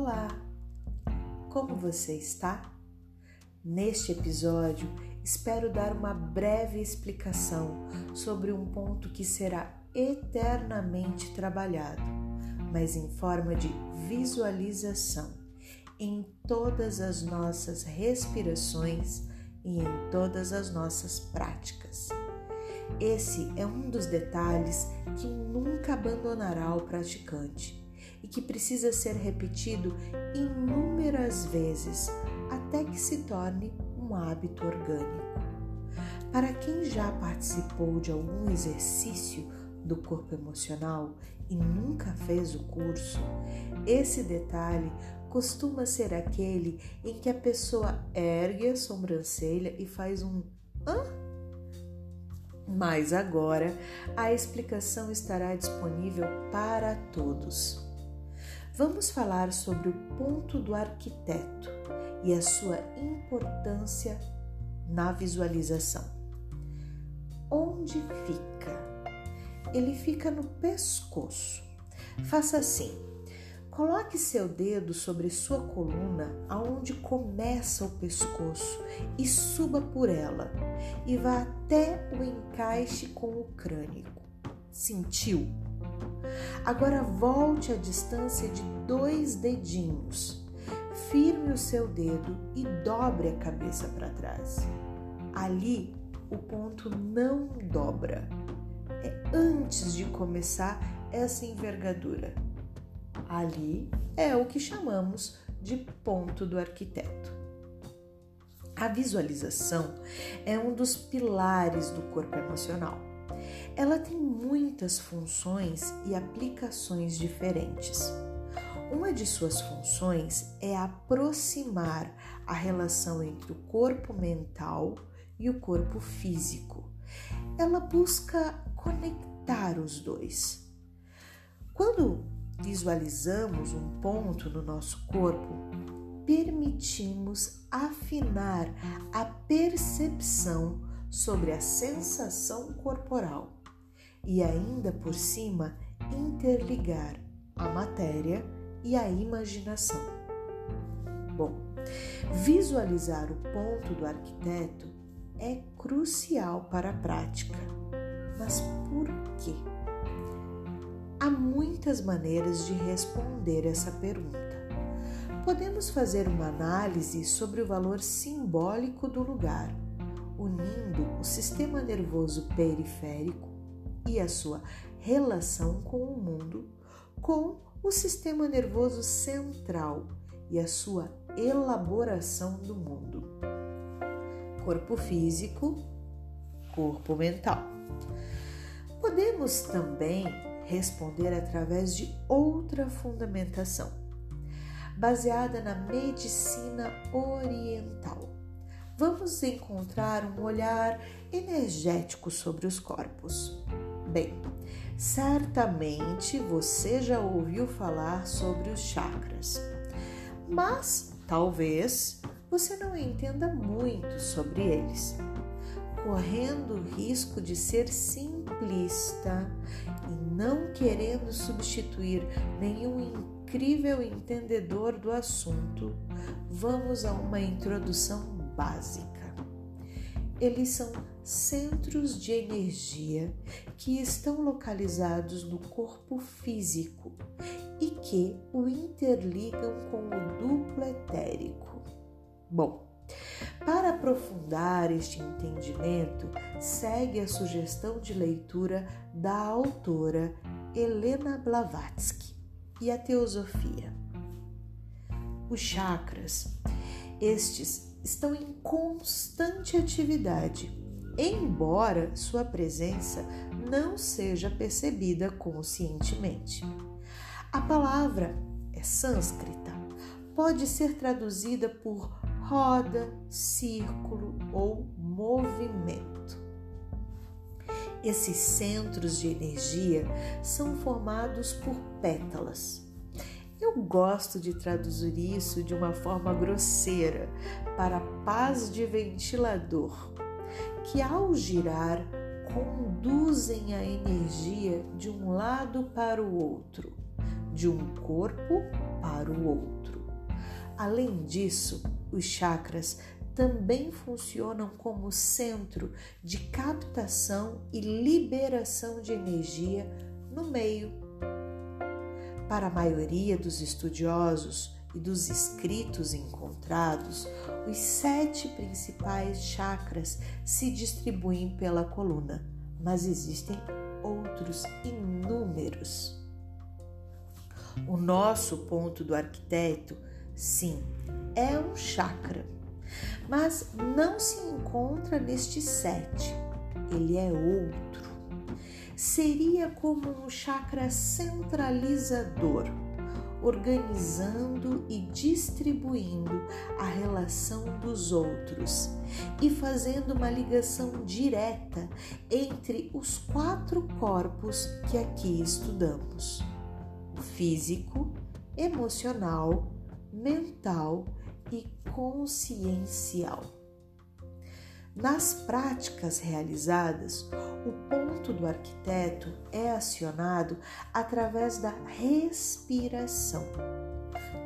Olá! Como você está? Neste episódio, espero dar uma breve explicação sobre um ponto que será eternamente trabalhado, mas em forma de visualização em todas as nossas respirações e em todas as nossas práticas. Esse é um dos detalhes que nunca abandonará o praticante e que precisa ser repetido inúmeras vezes até que se torne um hábito orgânico. Para quem já participou de algum exercício do corpo emocional e nunca fez o curso, esse detalhe costuma ser aquele em que a pessoa ergue a sobrancelha e faz um hã? Mas agora a explicação estará disponível para todos vamos falar sobre o ponto do arquiteto e a sua importância na visualização. Onde fica? Ele fica no pescoço. Faça assim: coloque seu dedo sobre sua coluna, aonde começa o pescoço, e suba por ela, e vá até o encaixe com o crânio. Sentiu? Agora volte a distância de dois dedinhos. Firme o seu dedo e dobre a cabeça para trás. Ali o ponto não dobra. É antes de começar essa envergadura. Ali é o que chamamos de ponto do arquiteto. A visualização é um dos pilares do corpo emocional. Ela tem muitas funções e aplicações diferentes. Uma de suas funções é aproximar a relação entre o corpo mental e o corpo físico. Ela busca conectar os dois. Quando visualizamos um ponto no nosso corpo, permitimos afinar a percepção sobre a sensação corporal e ainda por cima interligar a matéria e a imaginação. Bom, visualizar o ponto do arquiteto é crucial para a prática. Mas por quê? Há muitas maneiras de responder essa pergunta. Podemos fazer uma análise sobre o valor simbólico do lugar, unindo o sistema nervoso periférico e a sua relação com o mundo, com o sistema nervoso central e a sua elaboração do mundo. Corpo físico, corpo mental. Podemos também responder através de outra fundamentação, baseada na medicina oriental. Vamos encontrar um olhar energético sobre os corpos. Bem, certamente você já ouviu falar sobre os chakras, mas talvez você não entenda muito sobre eles, correndo o risco de ser simplista e não querendo substituir nenhum incrível entendedor do assunto. Vamos a uma introdução básica. Eles são centros de energia que estão localizados no corpo físico e que o interligam com o duplo etérico. Bom, para aprofundar este entendimento, segue a sugestão de leitura da autora Helena Blavatsky e a Teosofia. Os chakras, estes estão em constante atividade, embora sua presença não seja percebida conscientemente. A palavra é sânscrita, pode ser traduzida por roda, círculo ou movimento. Esses centros de energia são formados por pétalas eu gosto de traduzir isso de uma forma grosseira para paz de ventilador, que ao girar conduzem a energia de um lado para o outro, de um corpo para o outro. Além disso, os chakras também funcionam como centro de captação e liberação de energia no meio. Para a maioria dos estudiosos e dos escritos encontrados, os sete principais chakras se distribuem pela coluna, mas existem outros inúmeros. O nosso ponto do arquiteto, sim, é um chakra, mas não se encontra nestes sete, ele é outro. Seria como um chakra centralizador, organizando e distribuindo a relação dos outros e fazendo uma ligação direta entre os quatro corpos que aqui estudamos físico, emocional, mental e consciencial. Nas práticas realizadas, o ponto do arquiteto é acionado através da respiração.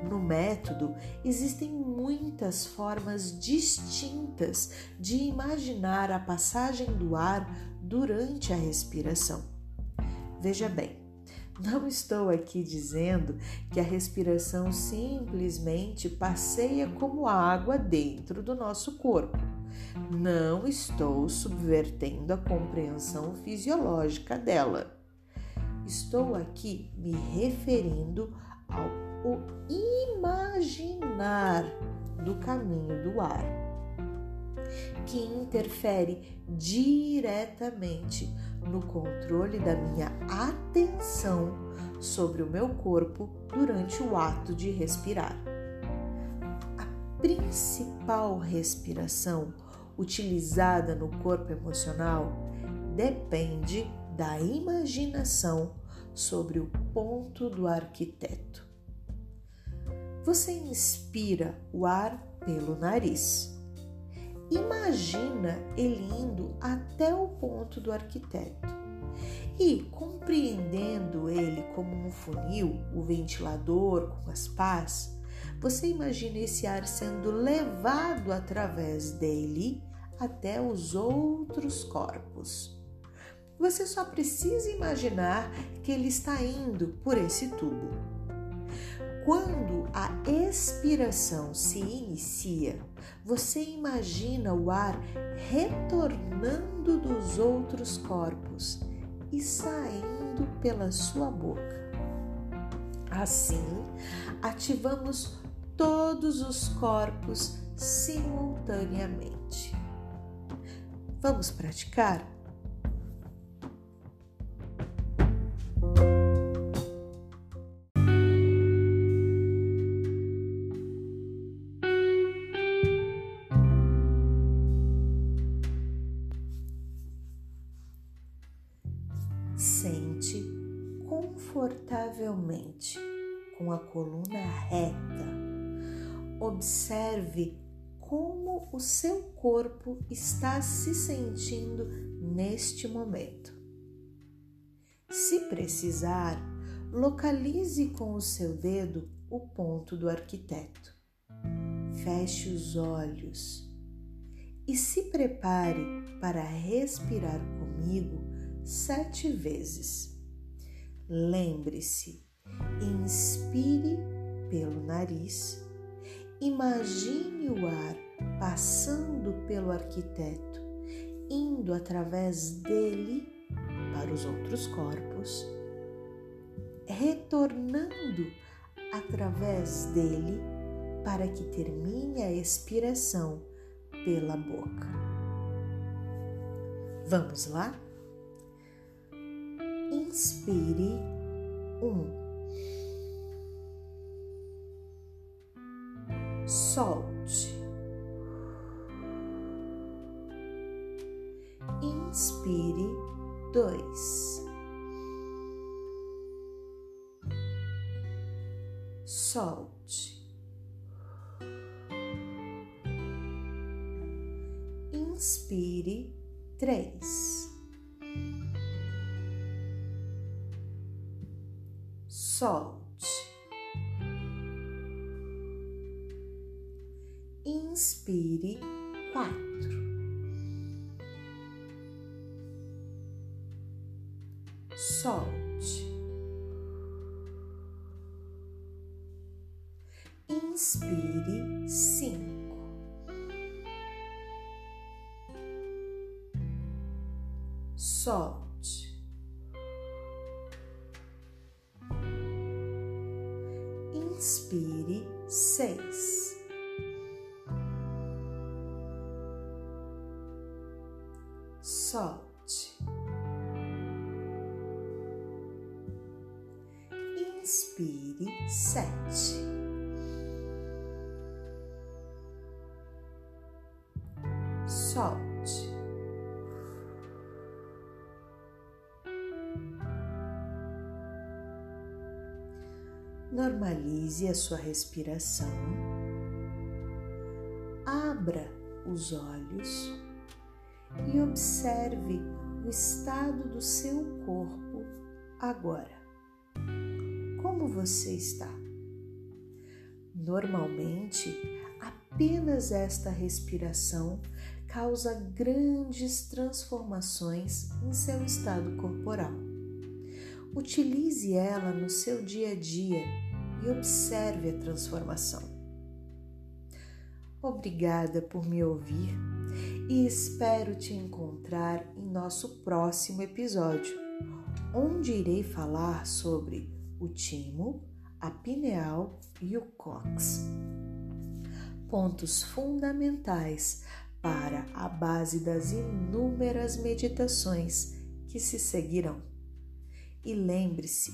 No método, existem muitas formas distintas de imaginar a passagem do ar durante a respiração. Veja bem, não estou aqui dizendo que a respiração simplesmente passeia como água dentro do nosso corpo. Não estou subvertendo a compreensão fisiológica dela. Estou aqui me referindo ao imaginar do caminho do ar, que interfere diretamente no controle da minha atenção sobre o meu corpo durante o ato de respirar. A principal respiração utilizada no corpo emocional depende da imaginação sobre o ponto do arquiteto. Você inspira o ar pelo nariz Imagina ele indo até o ponto do arquiteto e, compreendendo ele como um funil, o ventilador com as pás, você imagina esse ar sendo levado através dele até os outros corpos. Você só precisa imaginar que ele está indo por esse tubo. Quando a expiração se inicia, você imagina o ar retornando dos outros corpos e saindo pela sua boca. Assim, ativamos todos os corpos simultaneamente. Vamos praticar? Sente confortavelmente com a coluna reta. Observe como o seu corpo está se sentindo neste momento. Se precisar, localize com o seu dedo o ponto do arquiteto. Feche os olhos e se prepare para respirar comigo sete vezes. Lembre-se, inspire pelo nariz, imagine o ar passando pelo arquiteto, indo através dele para os outros corpos, retornando através dele para que termine a expiração pela boca. Vamos lá? Inspire um. Solte. Inspire dois. Solte. Inspire três. solte. Inspire quatro. Solte. Inspire cinco. Solte. Inspire seis. Solte. Normalize a sua respiração. Abra os olhos e observe o estado do seu corpo agora. Como você está? Normalmente, apenas esta respiração causa grandes transformações em seu estado corporal. Utilize ela no seu dia a dia e observe a transformação. Obrigada por me ouvir e espero te encontrar em nosso próximo episódio, onde irei falar sobre o timo, a pineal e o cox. Pontos fundamentais para a base das inúmeras meditações que se seguirão. E lembre-se,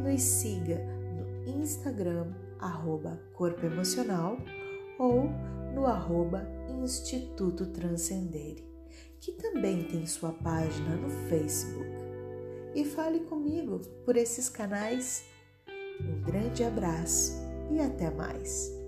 nos siga no Instagram, arroba Corpo Emocional, ou no arroba Instituto Transcendere, que também tem sua página no Facebook. E fale comigo por esses canais. Um grande abraço e até mais!